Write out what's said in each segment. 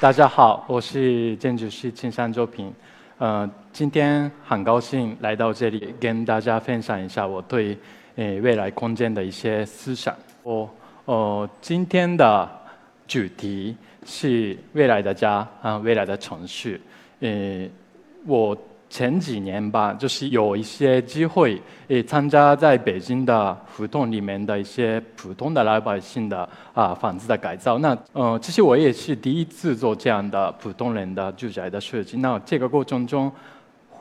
大家好，我是建筑师青山周平。呃，今天很高兴来到这里，跟大家分享一下我对呃未来空间的一些思想。我呃今天的主题是未来的家啊，未来的城市。呃，我。前几年吧，就是有一些机会，诶，参加在北京的胡同里面的一些普通的老百姓的啊房子的改造。那，呃，其实我也是第一次做这样的普通人的住宅的设计。那这个过程中，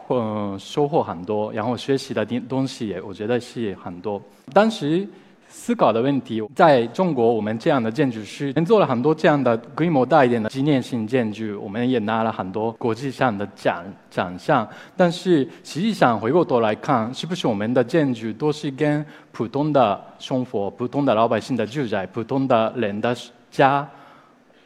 嗯，收获很多，然后学习的东东西也，我觉得是很多。当时。思考的问题，在中国，我们这样的建筑师，们做了很多这样的规模大一点的纪念性建筑，我们也拿了很多国际上的奖奖项。但是实际上回过头来看，是不是我们的建筑都是跟普通的生活、普通的老百姓的住宅、普通的人的家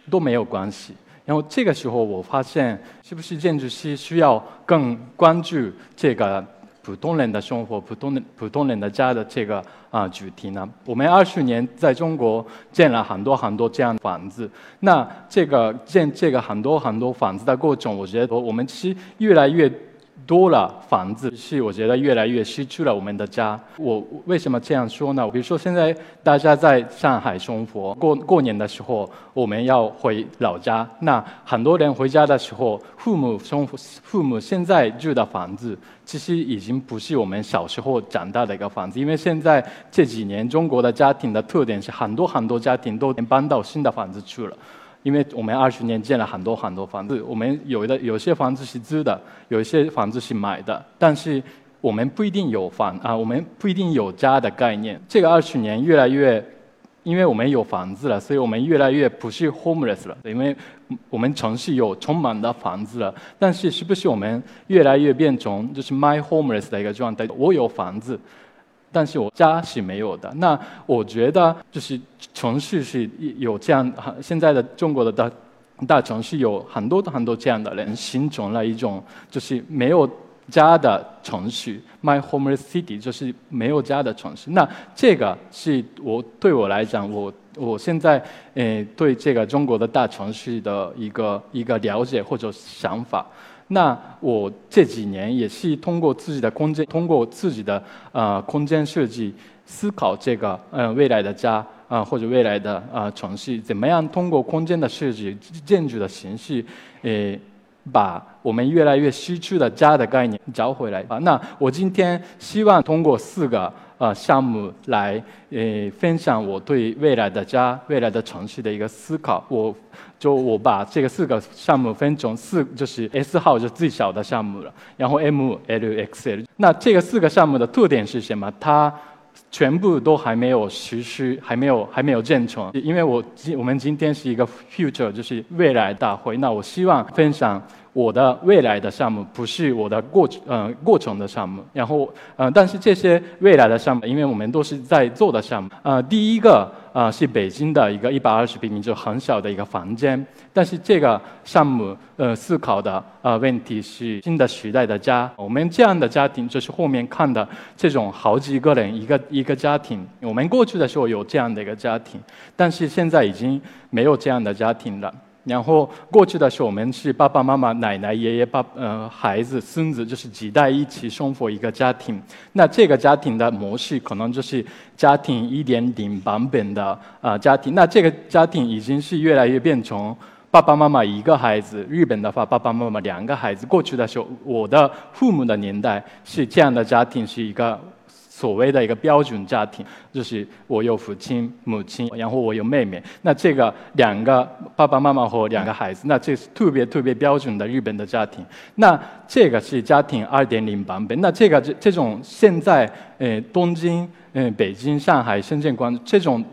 都没有关系？然后这个时候，我发现，是不是建筑师需要更关注这个？普通人的生活，普通的普通人的家的这个啊主题呢？我们二十年在中国建了很多很多这样的房子。那这个建这个很多很多房子的过程，我觉得我们其实越来越。多了房子是我觉得越来越失去了我们的家。我为什么这样说呢？比如说现在大家在上海生活，过过年的时候我们要回老家。那很多人回家的时候，父母生父母现在住的房子，其实已经不是我们小时候长大的一个房子。因为现在这几年中国的家庭的特点是，很多很多家庭都搬到新的房子去了。因为我们二十年建了很多很多房子，我们有的有些房子是租的，有一些房子是买的，但是我们不一定有房啊，我们不一定有家的概念。这个二十年越来越，因为我们有房子了，所以我们越来越不是 homeless 了，因为我们城市有充满的房子了。但是是不是我们越来越变成就是 my homeless 的一个状态？我有房子。但是我家是没有的。那我觉得就是城市是有这样，现在的中国的大大城市有很多很多这样的人，形成了一种就是没有家的城市，my home city 就是没有家的城市。那这个是我对我来讲，我我现在呃对这个中国的大城市的一个一个了解或者想法。那我这几年也是通过自己的空间，通过自己的呃空间设计思考这个呃未来的家啊或者未来的呃城市，怎么样通过空间的设计、建筑的形式，呃把我们越来越失去的家的概念找回来啊。那我今天希望通过四个。呃，项目来呃分享我对未来的家、未来的城市的一个思考。我就我把这个四个项目分成四，就是 S 号就最小的项目了，然后 M、L、X、L。那这个四个项目的特点是什么？它全部都还没有实施，还没有还没有建成。因为我今我们今天是一个 future，就是未来大会。那我希望分享。我的未来的项目不是我的过呃过程的项目，然后呃，但是这些未来的项目，因为我们都是在做的项目。呃，第一个呃是北京的一个一百二十平米就很小的一个房间，但是这个项目呃思考的呃问题是新的时代的家。我们这样的家庭就是后面看的这种好几个人一个一个家庭。我们过去的时候有这样的一个家庭，但是现在已经没有这样的家庭了。然后过去的时候，我们是爸爸妈妈、奶奶、爷爷、爸呃孩子、孙子，就是几代一起生活一个家庭。那这个家庭的模式可能就是家庭一点零版本的啊家庭。那这个家庭已经是越来越变成爸爸妈妈一个孩子。日本的话，爸爸妈妈两个孩子。过去的时候，我的父母的年代是这样的家庭，是一个。所谓的一个标准家庭，就是我有父亲、母亲，然后我有妹妹。那这个两个爸爸妈妈和两个孩子，那这是特别特别标准的日本的家庭。那这个是家庭二点零版本。那这个这这种现在，呃，东京、呃，北京、上海、深圳、广这种。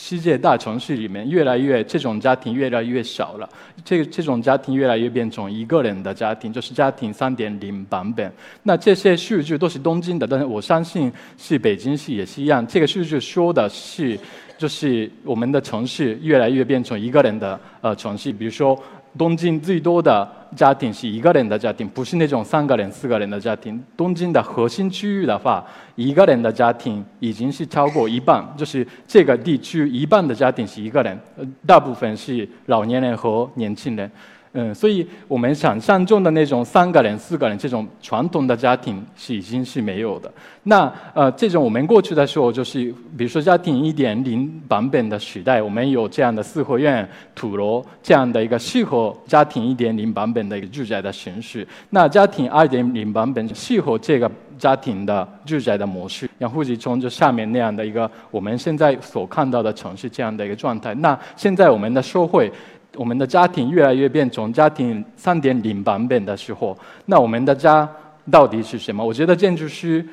世界大城市里面，越来越这种家庭越来越少了。这这种家庭越来越变成一个人的家庭，就是家庭三点零版本。那这些数据都是东京的，但是我相信是北京市也是一样。这个数据说的是，就是我们的城市越来越变成一个人的呃城市。比如说。东京最多的家庭是一个人的家庭，不是那种三个人、四个人的家庭。东京的核心区域的话，一个人的家庭已经是超过一半，就是这个地区一半的家庭是一个人，大部分是老年人和年轻人。嗯，所以我们想象中的那种三个人、四个人这种传统的家庭是已经是没有的。那呃，这种我们过去的时候，就是比如说家庭一点零版本的时代，我们有这样的四合院、土楼这样的一个适合家庭一点零版本的一个住宅的形式。那家庭二点零版本适合这个家庭的住宅的模式，然后是从就下面那样的一个我们现在所看到的城市这样的一个状态。那现在我们的社会。我们的家庭越来越变成家庭三点零版本的时候，那我们的家到底是什么？我觉得建筑师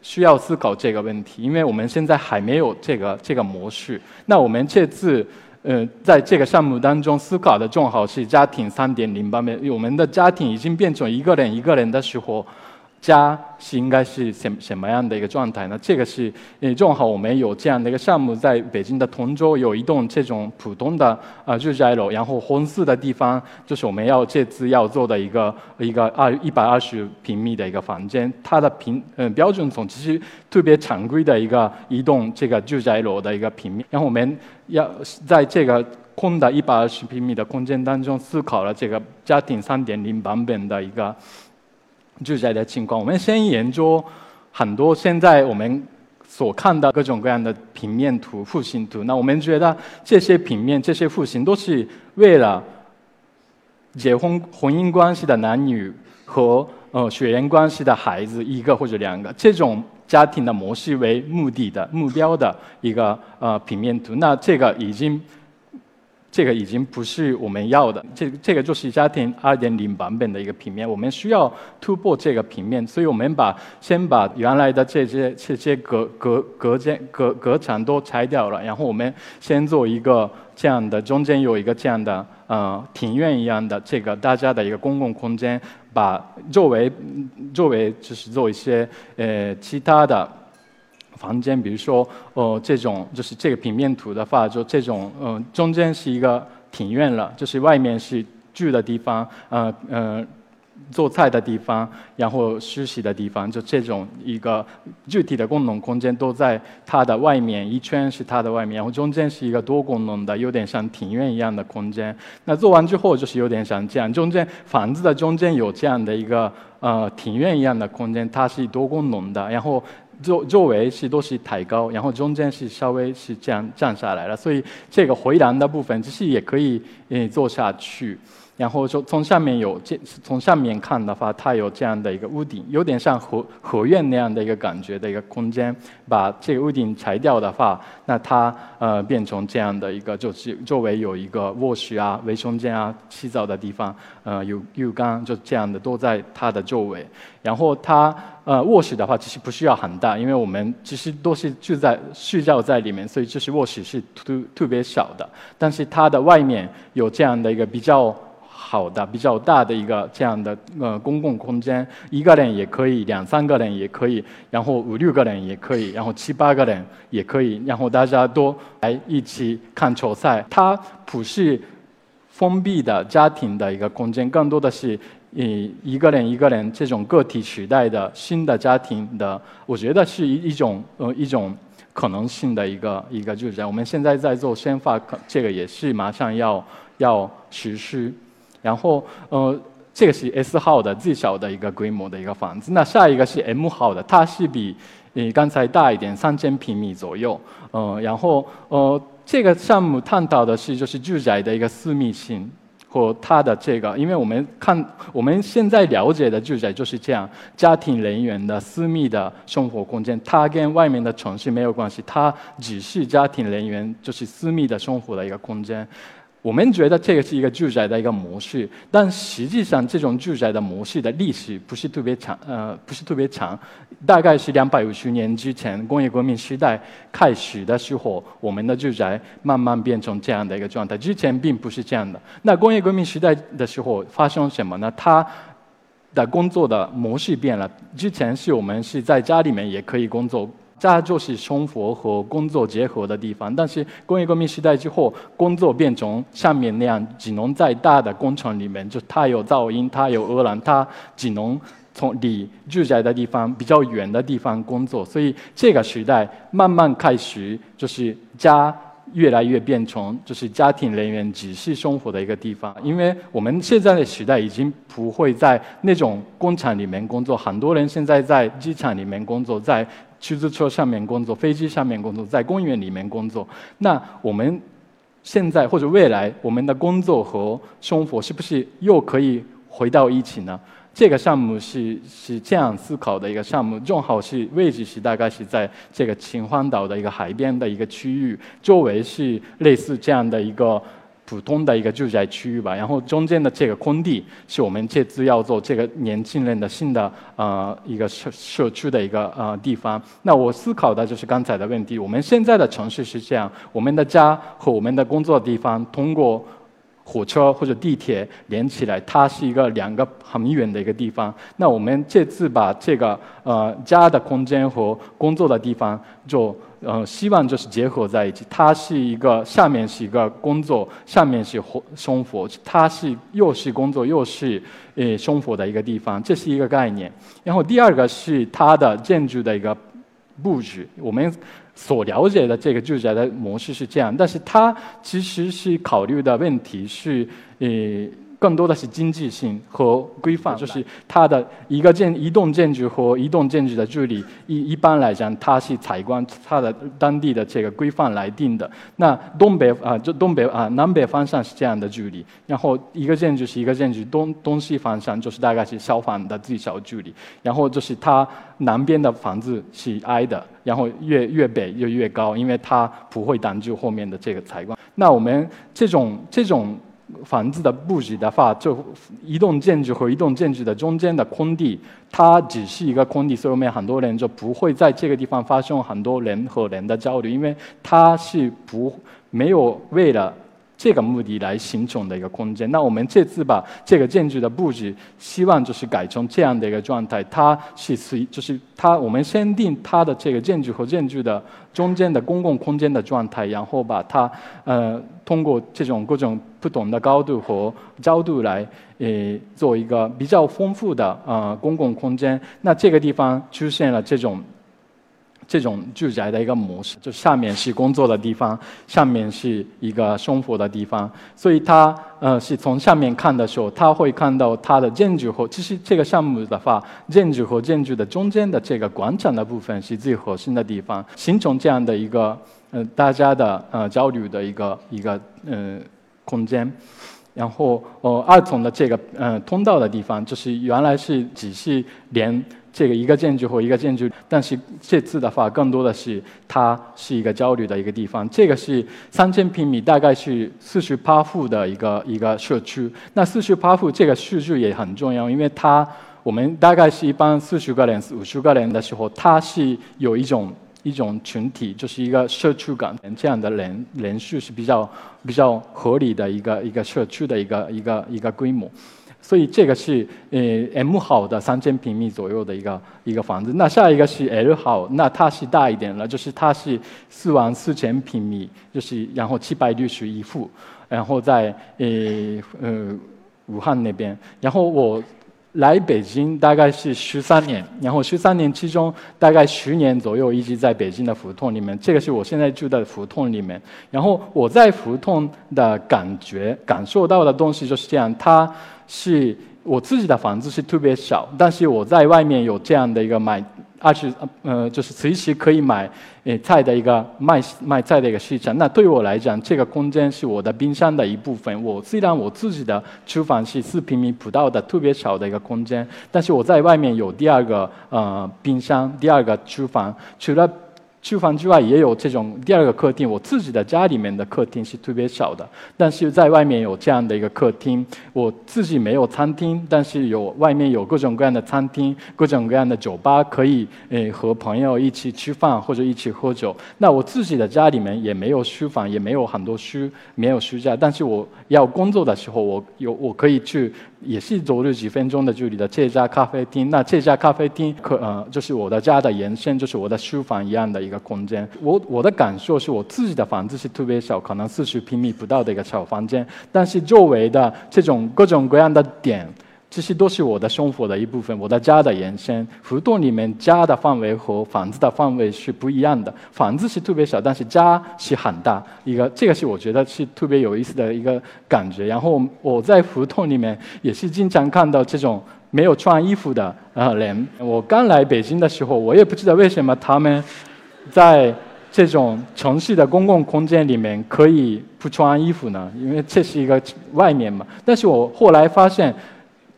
需要思考这个问题，因为我们现在还没有这个这个模式。那我们这次呃在这个项目当中思考的正好是家庭三点零版本，我们的家庭已经变成一个人一个人的时候。家是应该是什什么样的一个状态呢？这个是，呃，正好我们有这样的一个项目，在北京的通州有一栋这种普通的呃住宅楼，然后红色的地方就是我们要这次要做的一个一个二一百二十平米的一个房间，它的平呃标准层其实特别常规的一个一栋这个住宅楼的一个平面，然后我们要在这个空的一百二十平米的空间当中思考了这个家庭三点零版本的一个。住宅的情况，我们先研究很多现在我们所看到各种各样的平面图、户型图。那我们觉得这些平面、这些户型都是为了结婚婚姻关系的男女和呃血缘关系的孩子一个或者两个这种家庭的模式为目的的目标的一个呃平面图。那这个已经。这个已经不是我们要的，这这个就是家庭二点零版本的一个平面，我们需要突破这个平面，所以我们把先把原来的这些这些隔隔隔间隔隔墙都拆掉了，然后我们先做一个这样的，中间有一个这样的呃庭院一样的这个大家的一个公共空间，把周围周围就是做一些呃其他的。房间，比如说，呃，这种就是这个平面图的话，就这种，嗯，中间是一个庭院了，就是外面是住的地方，呃，呃，做菜的地方，然后休息的地方，就这种一个具体的功能空间都在它的外面，一圈是它的外面，然后中间是一个多功能的，有点像庭院一样的空间。那做完之后就是有点像这样，中间房子的中间有这样的一个呃庭院一样的空间，它是多功能的，然后。周周围是都是抬高，然后中间是稍微是这样降下来了，所以这个回廊的部分其实也可以嗯做下去。然后就从下面有这从上面看的话，它有这样的一个屋顶，有点像合合院那样的一个感觉的一个空间。把这个屋顶拆掉的话，那它呃变成这样的一个，就是周围有一个卧室啊、卫生间啊、洗澡的地方，呃有浴缸，就这样的都在它的周围。然后它呃卧室的话，其实不需要很大，因为我们其实都是住在睡觉在里面，所以就是卧室是特特别小的。但是它的外面有这样的一个比较。好的，比较大的一个这样的呃公共空间，一个人也可以，两三个人也可以，然后五六个人也可以，然后七八个人也可以，然后大家都来一起看球赛。它不是封闭的家庭的一个空间，更多的是以一个人一个人这种个体时代的新的家庭的，我觉得是一一种呃一种可能性的一个一个住宅。我们现在在做宣发，这个也是马上要要实施。然后，呃，这个是 S 号的最小的一个规模的一个房子。那下一个是 M 号的，它是比你刚才大一点，三千平米左右。呃，然后，呃，这个项目探讨的是就是住宅的一个私密性和它的这个，因为我们看我们现在了解的住宅就是这样，家庭人员的私密的生活空间，它跟外面的城市没有关系，它只是家庭人员就是私密的生活的一个空间。我们觉得这个是一个住宅的一个模式，但实际上这种住宅的模式的历史不是特别长，呃，不是特别长，大概是两百五十年之前工业革命时代开始的时候，我们的住宅慢慢变成这样的一个状态。之前并不是这样的。那工业革命时代的时候发生什么呢？它的工作的模式变了。之前是我们是在家里面也可以工作。家就是生活和工作。结合的地方。但是工业革命时代之后，工作。变成上面那样，只能在大的工厂里面，就它有噪音，它有污染，它只能从离住宅的地方比较远的地方工作。所以这个时代慢慢开始，就是家。越来越变成就是家庭人员只是生活的一个地方，因为我们现在的时代已经不会在那种工厂里面工作，很多人现在在机场里面工作，在出租车上面工作，飞机上面工作，在公园里面工作。那我们现在或者未来，我们的工作和生活是不是又可以回到一起呢？这个项目是是这样思考的一个项目，正好是位置是大概是在这个秦皇岛的一个海边的一个区域，周围是类似这样的一个普通的一个住宅区域吧。然后中间的这个空地是我们这次要做这个年轻人的新的呃一个社社区的一个呃地方。那我思考的就是刚才的问题，我们现在的城市是这样，我们的家和我们的工作地方通过。火车或者地铁连起来，它是一个两个很远的一个地方。那我们这次把这个呃家的空间和工作的地方，就呃希望就是结合在一起。它是一个下面是一个工作，上面是活生活，它是又是工作又是呃生活的一个地方，这是一个概念。然后第二个是它的建筑的一个布置，我们。所了解的这个住宅的模式是这样，但是它其实是考虑的问题是，呃。更多的是经济性和规范，就是它的一个建一栋建筑和一栋建筑的距离，一一般来讲，它是采光它的当地的这个规范来定的。那东北啊，就东北啊，南北方向是这样的距离，然后一个建筑是一个建筑，东东西方向就是大概是消防的最小距离，然后就是它南边的房子是挨的，然后越越北就越高，因为它不会挡住后面的这个采光。那我们这种这种。房子的布局的话，就一栋建筑和一栋建筑的中间的空地，它只是一个空地，所以我们很多人就不会在这个地方发生很多人和人的交流，因为它是不没有为了。这个目的来形成的一个空间。那我们这次把这个建筑的布置，希望就是改成这样的一个状态。它是随，就是它，我们先定它的这个建筑和建筑的中间的公共空间的状态，然后把它呃通过这种各种不同的高度和角度来呃做一个比较丰富的呃公共空间。那这个地方出现了这种。这种住宅的一个模式，就下面是工作的地方，上面是一个生活的地方，所以它呃是从上面看的时候，他会看到它的建筑和其实这个项目的话，建筑和建筑的中间的这个广场的部分是最核心的地方，形成这样的一个呃大家的呃交流的一个一个呃空间，然后呃二层的这个呃通道的地方，就是原来是只是连。这个一个建筑或一个建筑，但是这次的话，更多的是它是一个交流的一个地方。这个是三千平米，大概是四十八户的一个一个社区。那四十八户这个数据也很重要，因为它我们大概是一般四十个人、五十个人的时候，它是有一种一种群体，就是一个社区感，这样的人人数是比较比较合理的一个一个社区的一个一个一个规模。所以这个是呃 M 号的三千平米左右的一个一个房子。那下一个是 L 号，那它是大一点了，就是它是四万四千平米，就是然后七百六十一户，然后在呃呃武汉那边。然后我来北京大概是十三年，然后十三年其中大概十年左右一直在北京的胡同里面。这个是我现在住的胡同里面。然后我在胡同的感觉感受到的东西就是这样，它。是我自己的房子是特别小，但是我在外面有这样的一个买，二十呃就是随时可以买呃菜的一个卖卖菜的一个市场。那对我来讲，这个空间是我的冰箱的一部分。我虽然我自己的厨房是四平米不到的特别小的一个空间，但是我在外面有第二个呃冰箱，第二个厨房，除了。厨房之外也有这种第二个客厅，我自己的家里面的客厅是特别少的，但是在外面有这样的一个客厅，我自己没有餐厅，但是有外面有各种各样的餐厅，各种各样的酒吧，可以诶和朋友一起吃饭或者一起喝酒。那我自己的家里面也没有书房，也没有很多书，没有书架，但是我要工作的时候，我有我可以去。也是走路几分钟的距离的这家咖啡厅。那这家咖啡厅可呃就是我的家的延伸，就是我的书房一样的一个空间。我我的感受是我自己的房子是特别小，可能四十平米不到的一个小房间，但是周围的这种各种各样的点。这些都是我的生活的一部分，我的家的延伸。胡同里面家的范围和房子的范围是不一样的，房子是特别小，但是家是很大。一个这个是我觉得是特别有意思的一个感觉。然后我在胡同里面也是经常看到这种没有穿衣服的呃人。我刚来北京的时候，我也不知道为什么他们在这种城市的公共空间里面可以不穿衣服呢？因为这是一个外面嘛。但是我后来发现。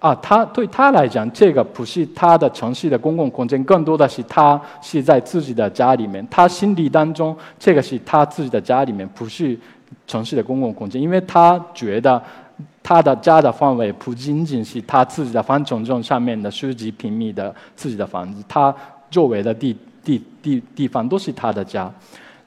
啊，他对他来讲，这个不是他的城市的公共空间，更多的是他是在自己的家里面。他心里当中，这个是他自己的家里面，不是城市的公共空间，因为他觉得他的家的范围不仅仅是他自己的方程中上面的十几平米的自己的房子，他周围的地地地地方都是他的家。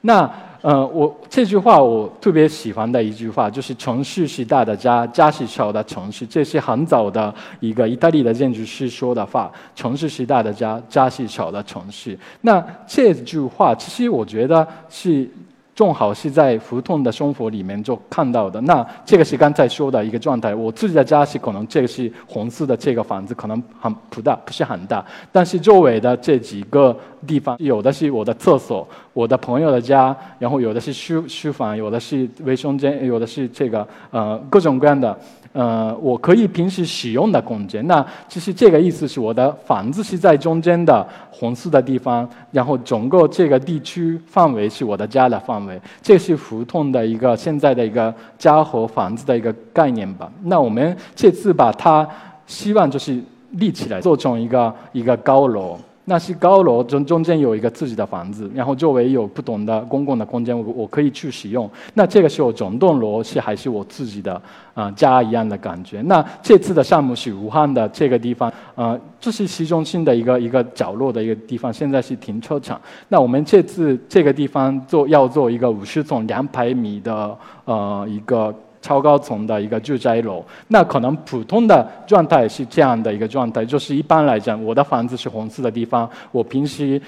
那。呃，我这句话我特别喜欢的一句话，就是“城市是大的家，家是小的城市”。这是很早的一个意大利的建筑师说的话，“城市是大的家，家是小的城市”。那这句话，其实我觉得是。正好是在胡同的生活里面就看到的。那这个是刚才说的一个状态。我自己的家是可能这个是红色的这个房子，可能很不大，不是很大。但是周围的这几个地方，有的是我的厕所，我的朋友的家，然后有的是书书房，有的是卫生间，有的是这个呃各种各样的。呃，我可以平时使用的空间，那其实这个意思是我的房子是在中间的红色的地方，然后整个这个地区范围是我的家的范围，这是胡同的一个现在的一个家和房子的一个概念吧。那我们这次把它希望就是立起来，做成一个一个高楼。那是高楼中中间有一个自己的房子，然后周围有不同的公共的空间，我我可以去使用。那这个时候整栋楼是还是我自己的啊家一样的感觉。那这次的项目是武汉的这个地方，呃，这是市中心的一个一个角落的一个地方，现在是停车场。那我们这次这个地方做要做一个五十层两百米的呃一个。超高层的一个住宅楼，那可能普通的状态是这样的一个状态，就是一般来讲，我的房子是红色的地方，我平时。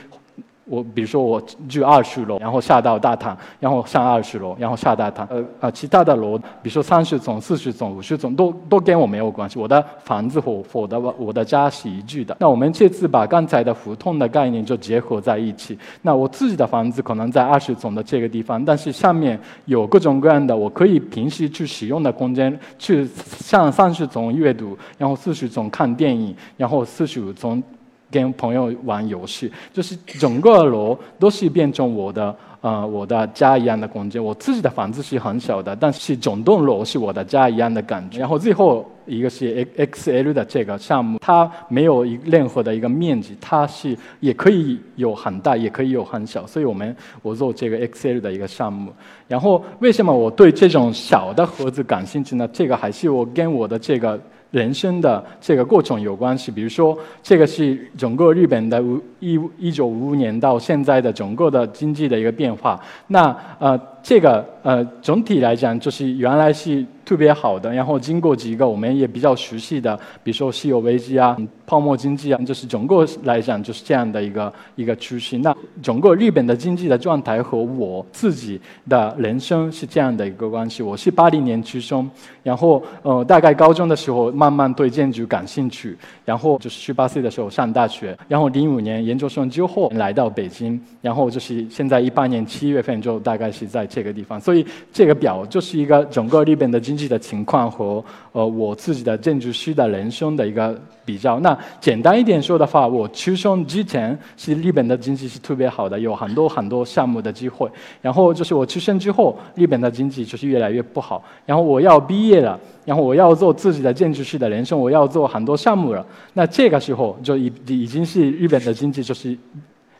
我比如说我住二十楼，然后下到大堂，然后上二十楼，然后下大堂。呃呃，其他的楼，比如说三十层、四十层、五十层，都都跟我没有关系。我的房子和我的我的家是一致的。那我们这次把刚才的胡同的概念就结合在一起。那我自己的房子可能在二十层的这个地方，但是上面有各种各样的我可以平时去使用的空间，去上三十层阅读，然后四十层看电影，然后四十五层。跟朋友玩游戏，就是整个楼都是变成我的呃我的家一样的空间。我自己的房子是很小的，但是整栋楼是我的家一样的感觉。然后最后一个是 X X L 的这个项目，它没有一任何的一个面积，它是也可以有很大，也可以有很小。所以我们我做这个 X L 的一个项目。然后为什么我对这种小的盒子感兴趣呢？这个还是我跟我的这个。人生的这个过程有关系，比如说，这个是整个日本的一一九五五年到现在的整个的经济的一个变化。那呃，这个呃，总体来讲就是原来是。特别好的，然后经过几个我们也比较熟悉的，比如说石油危机啊、泡沫经济啊，就是整个来讲就是这样的一个一个趋势。那整个日本的经济的状态和我自己的人生是这样的一个关系。我是八零年出生，然后呃大概高中的时候慢慢对建筑感兴趣，然后就是十八岁的时候上大学，然后零五年研究生之后来到北京，然后就是现在一八年七月份就大概是在这个地方。所以这个表就是一个整个日本的经。的情况和呃我自己的建筑师的人生的一个比较。那简单一点说的话，我出生之前是日本的经济是特别好的，有很多很多项目的机会。然后就是我出生之后，日本的经济就是越来越不好。然后我要毕业了，然后我要做自己的建筑师的人生，我要做很多项目了。那这个时候就已已经是日本的经济就是。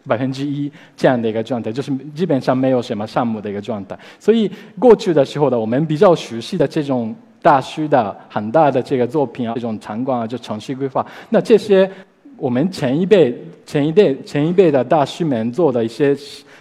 百分之一这样的一个状态，就是基本上没有什么项目的一个状态。所以过去的时候呢，我们比较熟悉的这种大师的很大的这个作品啊，这种场馆啊，就城市规划。那这些我们前一辈、前一辈、前一辈的大师们做的一些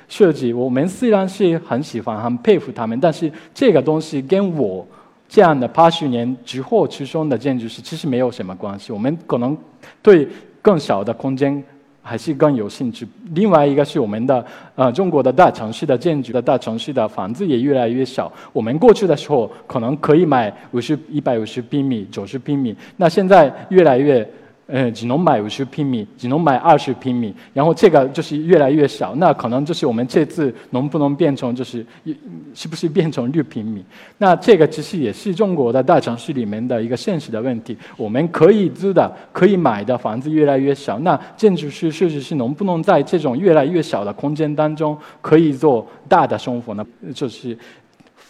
设计，我们虽然是很喜欢、很佩服他们，但是这个东西跟我这样的八十年之后出生的建筑师其实没有什么关系。我们可能对更小的空间还是更有兴趣。另外一个是我们的呃中国的大城市的建筑的大城市的房子也越来越小。我们过去的时候可能可以买五十一百五十平米、九十平米，那现在越来越。呃，只能买五十平米，只能买二十平米，然后这个就是越来越少。那可能就是我们这次能不能变成，就是是不是变成六平米？那这个其实也是中国的大城市里面的一个现实的问题。我们可以租的、可以买的房子越来越少。那建筑师设计师能不能在这种越来越小的空间当中，可以做大的生活呢？就是。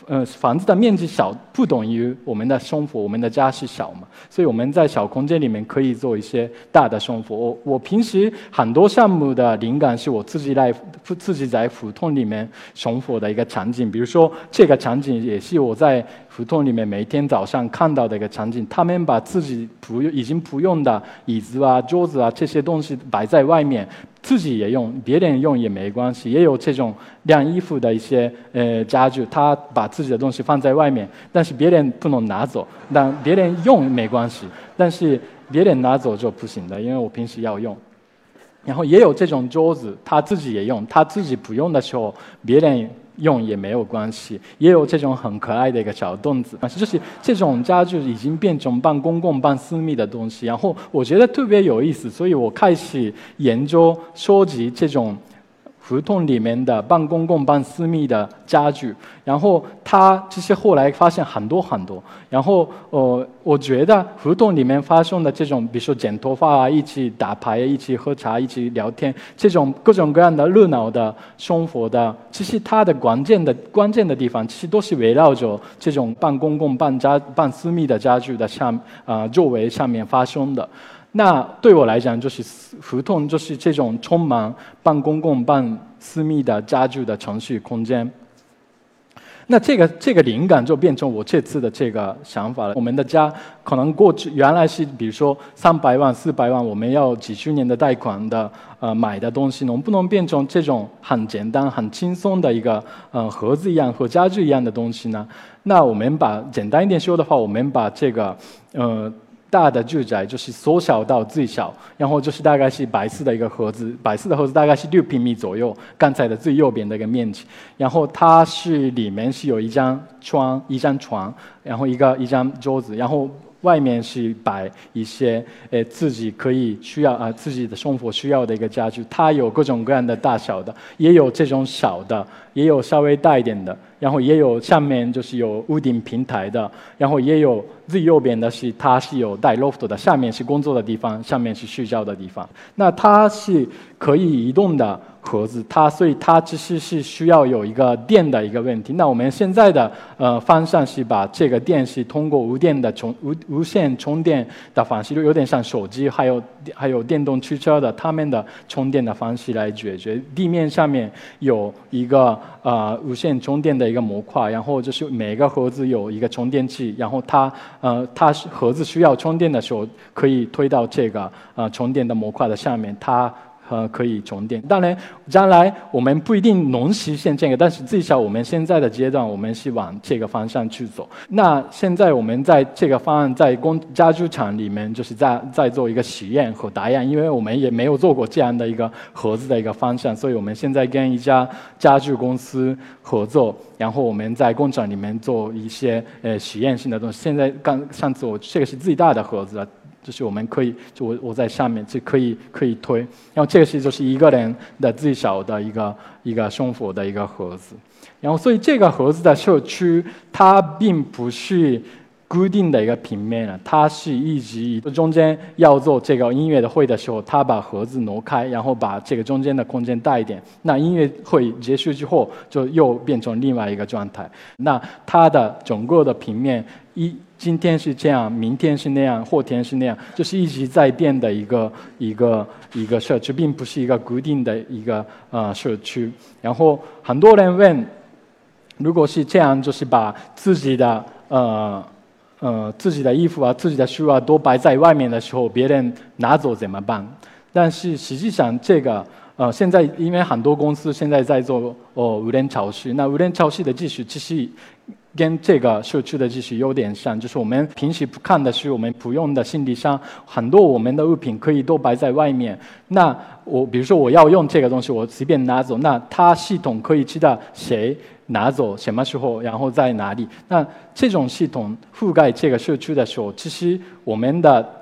呃，房子的面积小不等于我们的生活，我们的家是小嘛？所以我们在小空间里面可以做一些大的生活。我我平时很多项目的灵感是我自己来自己在胡同里面生活的一个场景，比如说这个场景也是我在。胡同里面每天早上看到的一个场景，他们把自己不用、已经不用的椅子啊、桌子啊这些东西摆在外面，自己也用，别人用也没关系。也有这种晾衣服的一些呃家具，他把自己的东西放在外面，但是别人不能拿走，但别人用没关系，但是别人拿走就不行的，因为我平时要用。然后也有这种桌子，他自己也用，他自己不用的时候，别人。用也没有关系，也有这种很可爱的一个小凳子，就是这种家具已经变成半公共半私密的东西，然后我觉得特别有意思，所以我开始研究收集这种。胡同里面的半公共半私密的家具，然后他其实后来发现很多很多，然后呃，我觉得胡同里面发生的这种，比如说剪头发啊，一起打牌、一起喝茶、一起聊天，这种各种各样的热闹的生活的，其实它的关键的关键的地方，其实都是围绕着这种半公共半家半私密的家具的上啊周围上面发生的。那对我来讲，就是胡同，就是这种充满半公共半私密的家具的程序空间。那这个这个灵感就变成我这次的这个想法了。我们的家可能过去原来是，比如说三百万、四百万，我们要几十年的贷款的呃买的东西，能不能变成这种很简单、很轻松的一个呃盒子一样和家具一样的东西呢？那我们把简单一点说的话，我们把这个呃。大的住宅就是缩小到最小，然后就是大概是白色的一个盒子，白色的盒子大概是六平米左右，刚才的最右边的一个面积，然后它是里面是有一张窗、一张床，然后一个一张桌子，然后。外面是摆一些呃自己可以需要啊自己的生活需要的一个家具，它有各种各样的大小的，也有这种小的，也有稍微大一点的，然后也有上面就是有屋顶平台的，然后也有最右边的是它是有带 loft 的，下面是工作的地方，上面是睡觉的地方，那它是可以移动的。盒子，它所以它其实是需要有一个电的一个问题。那我们现在的呃方向是把这个电是通过无电的充无无线充电的方式，就有点像手机还有还有电动汽车的他们的充电的方式来解决。地面上面有一个呃无线充电的一个模块，然后就是每个盒子有一个充电器，然后它呃它是盒子需要充电的时候可以推到这个呃充电的模块的上面，它。呃，可以充电。当然，将来我们不一定能实现这个，但是至少我们现在的阶段，我们是往这个方向去走。那现在我们在这个方案在工家具厂里面，就是在在做一个实验和打样，因为我们也没有做过这样的一个盒子的一个方向，所以我们现在跟一家家具公司合作，然后我们在工厂里面做一些呃实验性的东西。现在刚上次我这个是最大的盒子。就是我们可以，就我我在上面，就可以可以推。然后这个是就是一个人的最小的一个一个生活的一个盒子。然后所以这个盒子的社区，它并不是固定的一个平面了，它是一直中间要做这个音乐的会的时候，他把盒子挪开，然后把这个中间的空间大一点。那音乐会结束之后，就又变成另外一个状态。那它的整个的平面一。今天是这样，明天是那样，后天是那样，就是一直在变的一个一个一个社区，并不是一个固定的一个呃社区。然后很多人问，如果是这样，就是把自己的呃呃自己的衣服啊、自己的书啊都摆在外面的时候，别人拿走怎么办？但是实际上，这个呃现在因为很多公司现在在做哦无人超市，那无人超市的技术其实。跟这个社区的其实有点像，就是我们平时不看的是我们不用的行李箱，很多我们的物品可以都摆在外面。那我比如说我要用这个东西，我随便拿走，那它系统可以知道谁拿走什么时候，然后在哪里。那这种系统覆盖这个社区的时候，其实我们的。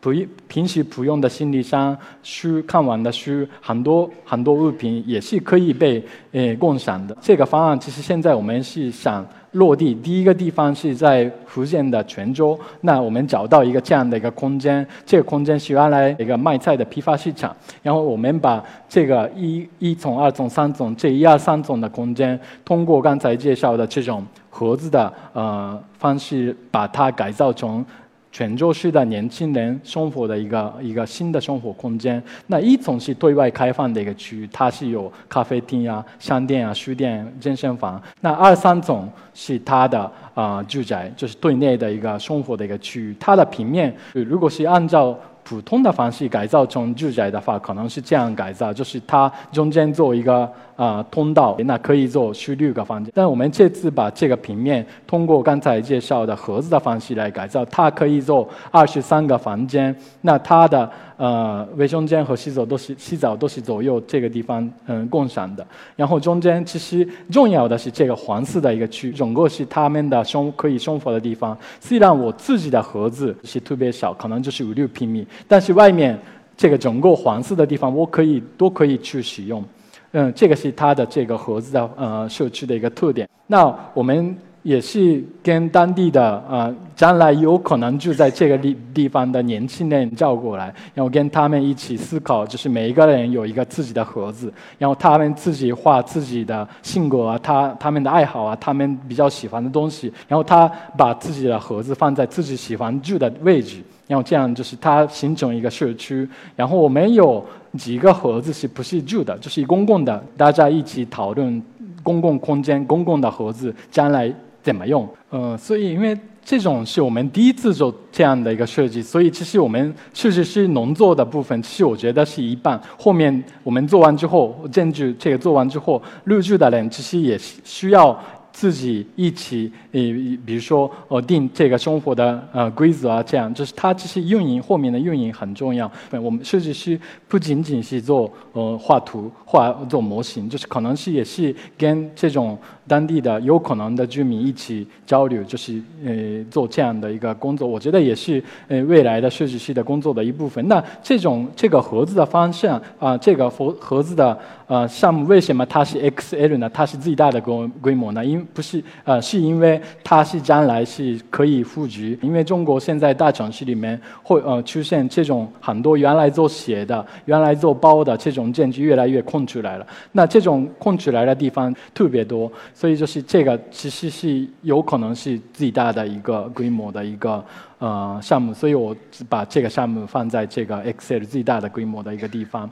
不平时不用的行李箱、书看完的书，很多很多物品也是可以被 呃共享的。这个方案其实现在我们是想落地，第一个地方是在福建的泉州，那我们找到一个这样的一个空间，这个空间是原来一个卖菜的批发市场，然后我们把这个一一层、二层、三层这一二三层的空间，通过刚才介绍的这种盒子的呃方式，把它改造成。泉州市的年轻人生活的一个一个新的生活空间。那一种是对外开放的一个区域，它是有咖啡厅啊、商店啊、书店、健身房。那二三种是它的啊住宅，就是对内的一个生活的一个区域。它的平面如果是按照。普通的方式改造成住宅的话，可能是这样改造，就是它中间做一个啊通道，那可以做十六个房间。但我们这次把这个平面通过刚才介绍的盒子的方式来改造，它可以做二十三个房间。那它的。呃，卫生间和洗澡都是洗澡都是左右这个地方嗯共享的。然后中间其实重要的是这个黄色的一个区，整个是他们的生可以生活的地方。虽然我自己的盒子是特别小，可能就是五六平米，但是外面这个整个黄色的地方我可以都可以去使用。嗯，这个是它的这个盒子的呃社区的一个特点。那我们。也是跟当地的呃，将来有可能住在这个地地方的年轻人叫过来，然后跟他们一起思考，就是每一个人有一个自己的盒子，然后他们自己画自己的性格啊，他他们的爱好啊，他们比较喜欢的东西，然后他把自己的盒子放在自己喜欢住的位置，然后这样就是他形成一个社区。然后我们有几个盒子是不是住的，就是公共的，大家一起讨论公共空间、公共的盒子将来。怎么用？呃，所以因为这种是我们第一次做这样的一个设计，所以其实我们确实是农作的部分，其实我觉得是一半。后面我们做完之后，建筑这个做完之后，入住的人其实也需要。自己一起，呃，比如说，呃，定这个生活的呃规则啊，这样，就是它其实运营后面的运营很重要。我们设计师不仅仅是做呃画图、画做模型，就是可能是也是跟这种当地的有可能的居民一起交流，就是呃做这样的一个工作。我觉得也是呃未来的设计师的工作的一部分。那这种这个盒子的方向啊，这个盒盒子的呃项目为什么它是 XL 呢？它是最大的规规模呢？因不是，呃，是因为它是将来是可以布局，因为中国现在大城市里面会呃出现这种很多原来做鞋的、原来做包的这种建筑越来越空出来了。那这种空出来的地方特别多，所以就是这个其实是有可能是最大的一个规模的一个。呃，项目，所以我把这个项目放在这个 Excel 最大的规模的一个地方。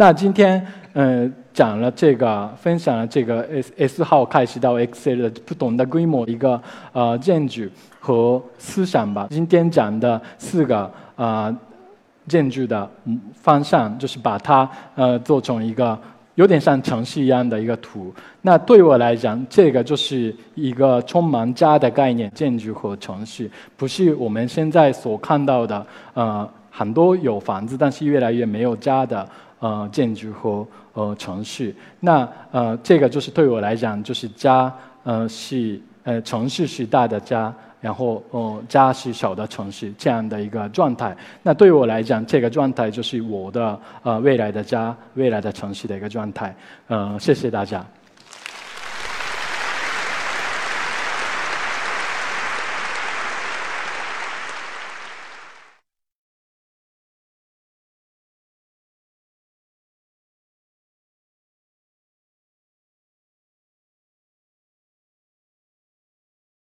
那今天，呃，讲了这个，分享了这个 S S 号开始到 XL 的不同的规模一个呃建筑和思想吧。今天讲的四个呃建筑的方向，就是把它呃做成一个。有点像城市一样的一个图，那对我来讲，这个就是一个充满家的概念，建筑和城市，不是我们现在所看到的，呃，很多有房子，但是越来越没有家的，呃，建筑和呃城市。那呃，这个就是对我来讲，就是家，呃，是呃城市是大的家。然后，呃，家是小的城市这样的一个状态。那对我来讲，这个状态就是我的呃未来的家、未来的城市的一个状态。呃，谢谢大家。